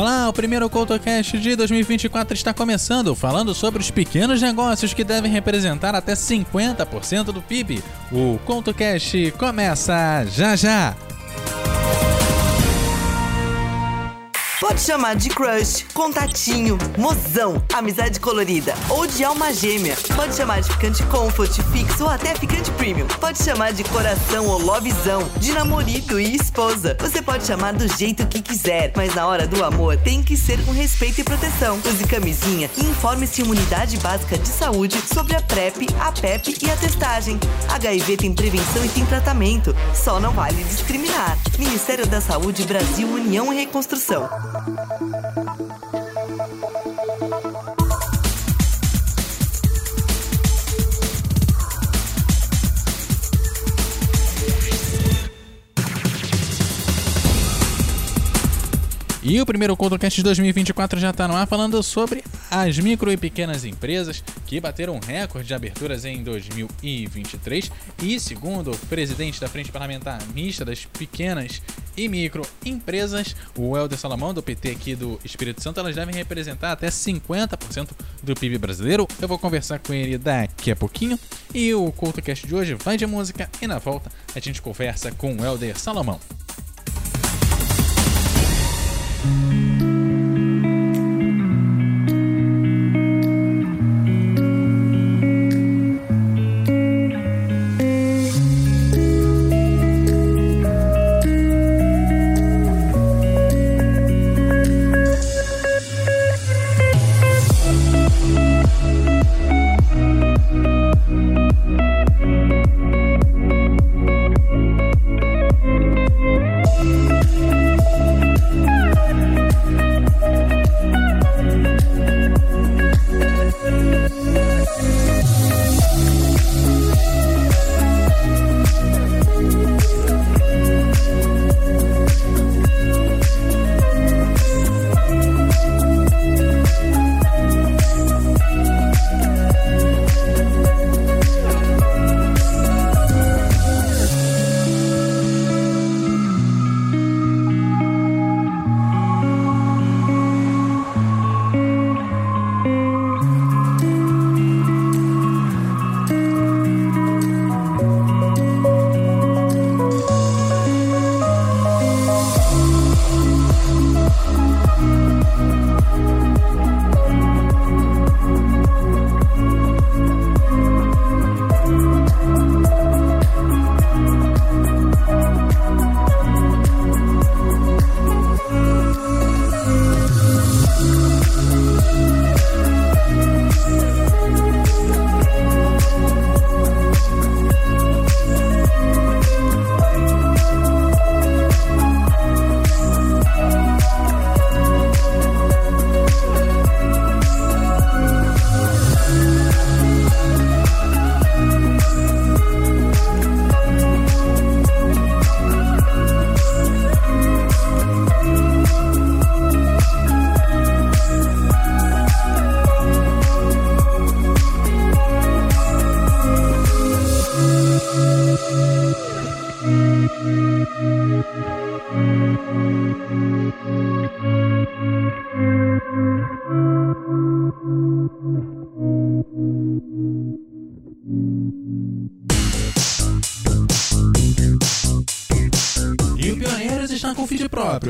Olá, o primeiro CoutoCast de 2024 está começando, falando sobre os pequenos negócios que devem representar até 50% do PIB. O CoutoCast começa já já! Pode chamar de crush, contatinho, mozão, amizade colorida ou de alma gêmea. Pode chamar de ficante comfort, fixo ou até ficante premium. Pode chamar de coração ou lovezão, de namorado e esposa. Você pode chamar do jeito que quiser, mas na hora do amor tem que ser com respeito e proteção. Use camisinha e informe-se em unidade básica de saúde sobre a PrEP, a PEP e a testagem. HIV tem prevenção e tem tratamento. Só não vale discriminar. Ministério da Saúde, Brasil, União e Reconstrução. Thank you. E o primeiro CoutoCast de 2024 já está no ar falando sobre as micro e pequenas empresas que bateram recorde de aberturas em 2023 e, segundo o presidente da Frente Parlamentar Mista das Pequenas e Microempresas, o Helder Salomão, do PT aqui do Espírito Santo, elas devem representar até 50% do PIB brasileiro. Eu vou conversar com ele daqui a pouquinho. E o CoutoCast de hoje vai de música e na volta a gente conversa com o Helder Salomão.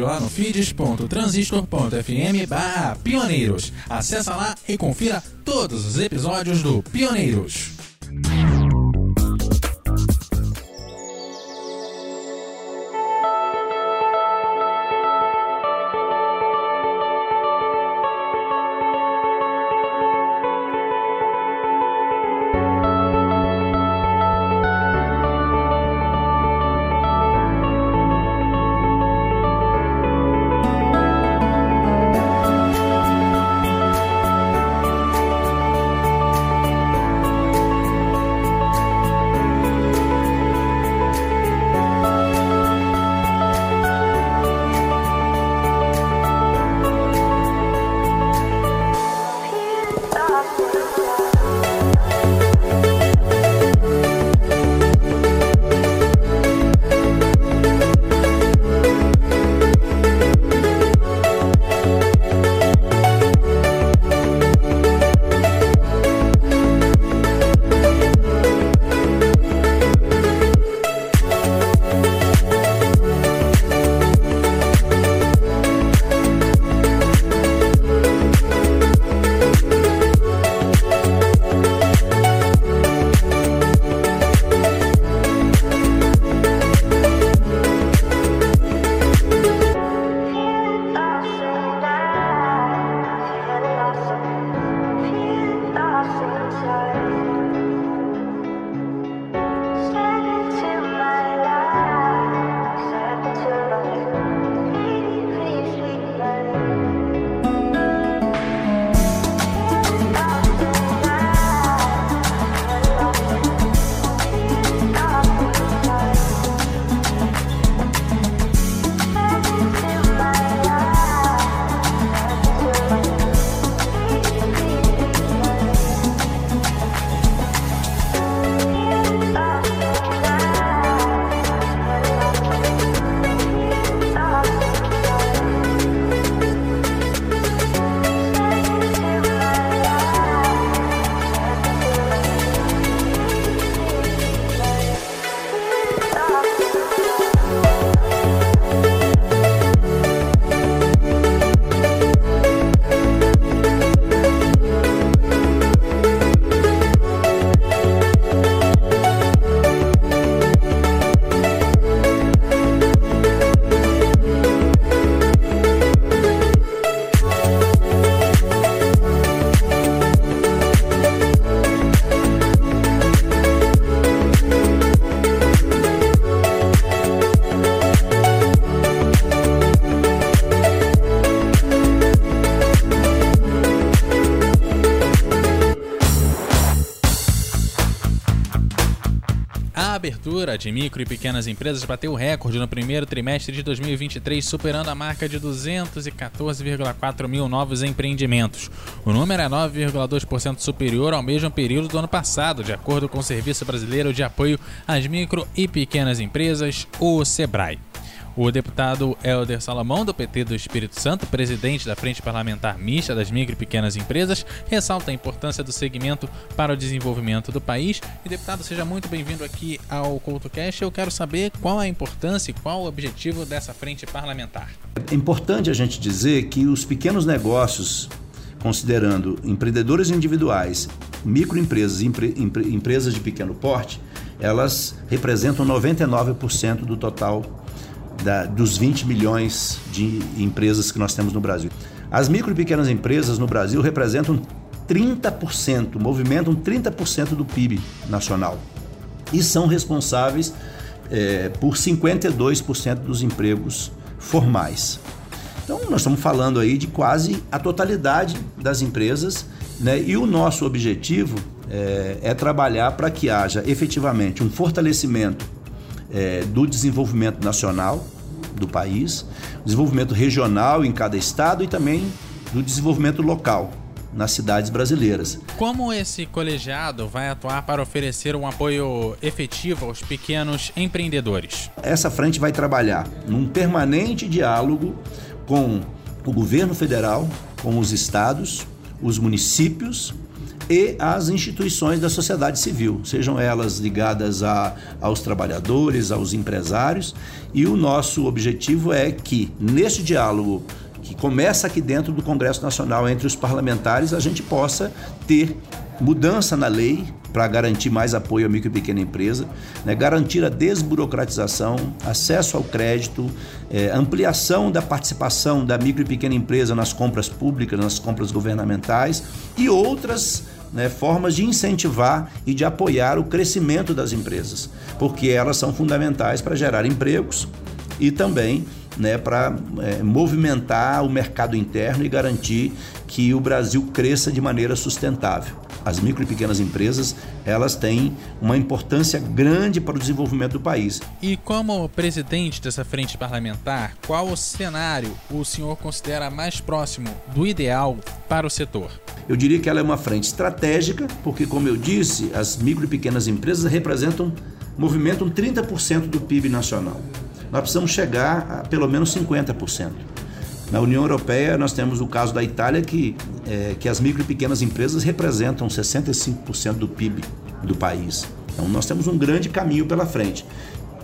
Lá no feeds.transistor.fm barra pioneiros. Acesse lá e confira todos os episódios do Pioneiros. Abertura de micro e pequenas empresas bateu recorde no primeiro trimestre de 2023, superando a marca de 214,4 mil novos empreendimentos. O número é 9,2% superior ao mesmo período do ano passado, de acordo com o Serviço Brasileiro de Apoio às Micro e Pequenas Empresas, o SEBRAE. O deputado Helder Salomão, do PT do Espírito Santo, presidente da Frente Parlamentar Mista das Micro e Pequenas Empresas, ressalta a importância do segmento para o desenvolvimento do país. E, deputado, seja muito bem-vindo aqui ao CoutoCast. Eu quero saber qual a importância e qual o objetivo dessa frente parlamentar. É importante a gente dizer que os pequenos negócios, considerando empreendedores individuais, microempresas e empre, empre, empresas de pequeno porte, elas representam 99% do total da, dos 20 milhões de empresas que nós temos no Brasil. As micro e pequenas empresas no Brasil representam 30%, movimentam 30% do PIB nacional e são responsáveis é, por 52% dos empregos formais. Então, nós estamos falando aí de quase a totalidade das empresas, né? e o nosso objetivo é, é trabalhar para que haja efetivamente um fortalecimento é, do desenvolvimento nacional do país, desenvolvimento regional em cada estado e também do desenvolvimento local nas cidades brasileiras. Como esse colegiado vai atuar para oferecer um apoio efetivo aos pequenos empreendedores? Essa frente vai trabalhar num permanente diálogo com o governo federal, com os estados, os municípios e as instituições da sociedade civil, sejam elas ligadas a, aos trabalhadores, aos empresários. E o nosso objetivo é que, neste diálogo que começa aqui dentro do Congresso Nacional entre os parlamentares, a gente possa ter mudança na lei para garantir mais apoio à micro e pequena empresa, né, garantir a desburocratização, acesso ao crédito, é, ampliação da participação da micro e pequena empresa nas compras públicas, nas compras governamentais e outras né, formas de incentivar e de apoiar o crescimento das empresas, porque elas são fundamentais para gerar empregos e também né, para é, movimentar o mercado interno e garantir que o Brasil cresça de maneira sustentável. As micro e pequenas empresas, elas têm uma importância grande para o desenvolvimento do país. E como presidente dessa frente parlamentar, qual o cenário o senhor considera mais próximo do ideal para o setor? Eu diria que ela é uma frente estratégica, porque como eu disse, as micro e pequenas empresas representam, movimentam 30% do PIB nacional. Nós precisamos chegar a pelo menos 50%. Na União Europeia, nós temos o caso da Itália, que, é, que as micro e pequenas empresas representam 65% do PIB do país. Então, nós temos um grande caminho pela frente.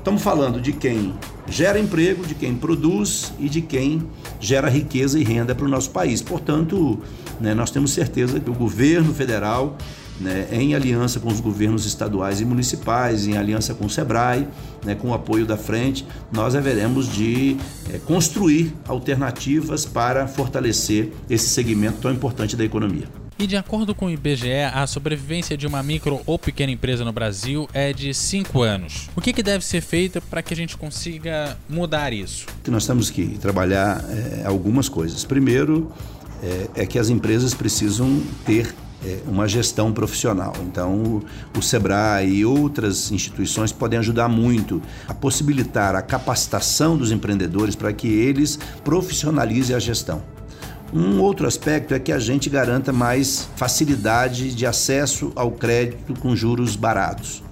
Estamos falando de quem gera emprego, de quem produz e de quem gera riqueza e renda para o nosso país. Portanto, né, nós temos certeza que o governo federal né, em aliança com os governos estaduais e municipais, em aliança com o SEBRAE, né, com o apoio da frente, nós haveremos de é, construir alternativas para fortalecer esse segmento tão importante da economia. E de acordo com o IBGE, a sobrevivência de uma micro ou pequena empresa no Brasil é de 5 anos. O que, que, deve ser feito para que a gente consiga mudar isso? Nós temos que trabalhar é, algumas coisas. Primeiro, é, é que as empresas precisam ter é, uma gestão profissional. Então, o, o SEBRAE e outras instituições podem ajudar muito a possibilitar a capacitação dos empreendedores para que eles profissionalizem a gestão. Um outro aspecto é que a gente garanta mais facilidade de acesso ao crédito com juros baratos,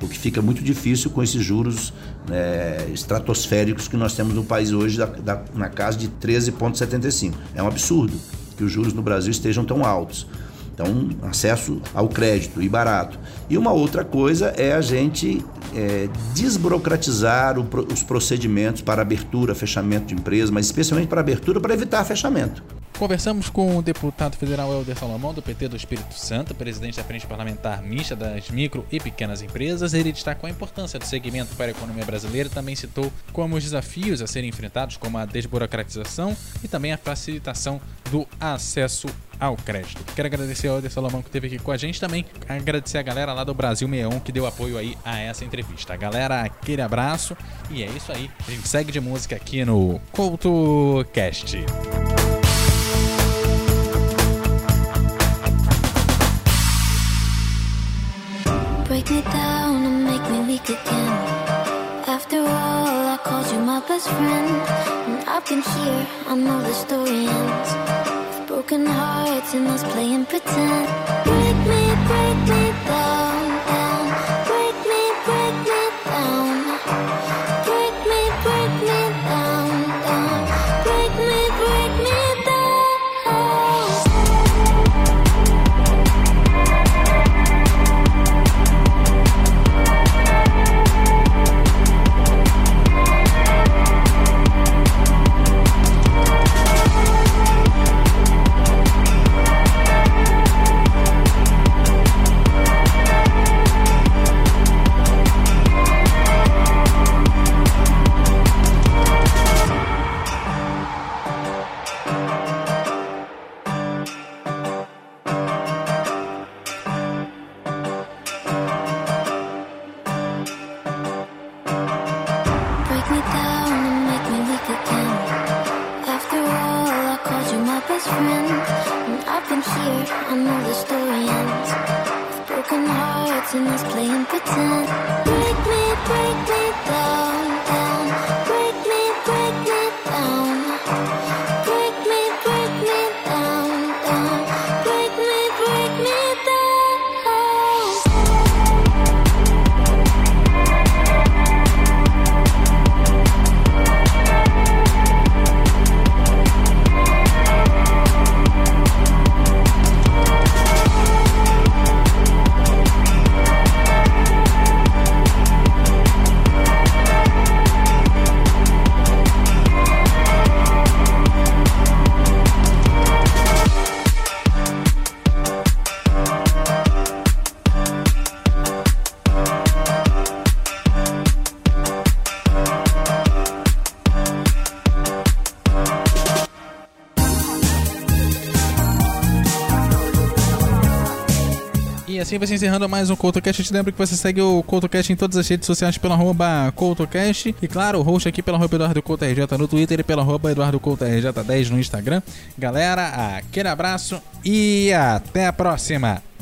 o que fica muito difícil com esses juros é, estratosféricos que nós temos no país hoje, da, da, na casa de 13,75. É um absurdo que os juros no Brasil estejam tão altos. Então, acesso ao crédito e barato. E uma outra coisa é a gente é, desburocratizar o, os procedimentos para abertura, fechamento de empresa, mas especialmente para abertura para evitar fechamento. Conversamos com o deputado federal Helder Salomão, do PT do Espírito Santo, presidente da Frente Parlamentar Mista das Micro e Pequenas Empresas. Ele destacou a importância do segmento para a economia brasileira e também citou como os desafios a serem enfrentados, como a desburocratização e também a facilitação do acesso ao crédito. Quero agradecer ao Helder Salomão que esteve aqui com a gente também. Agradecer a galera lá do Brasil 61 que deu apoio aí a essa entrevista. Galera, aquele abraço e é isso aí. A gente segue de música aqui no CoutoCast. again. After all, I called you my best friend. And I've been here, I know the story ends. Broken hearts and us playing pretend. Assim vai se encerrando mais um CoutoCast. Eu te lembro que você segue o CoutoCast em todas as redes sociais pela arroba CoutoCast. E claro, o host aqui pela arroba Eduardo Couto RJ no Twitter e pela arroba Eduardo Couto RJ10 no Instagram. Galera, aquele abraço e até a próxima!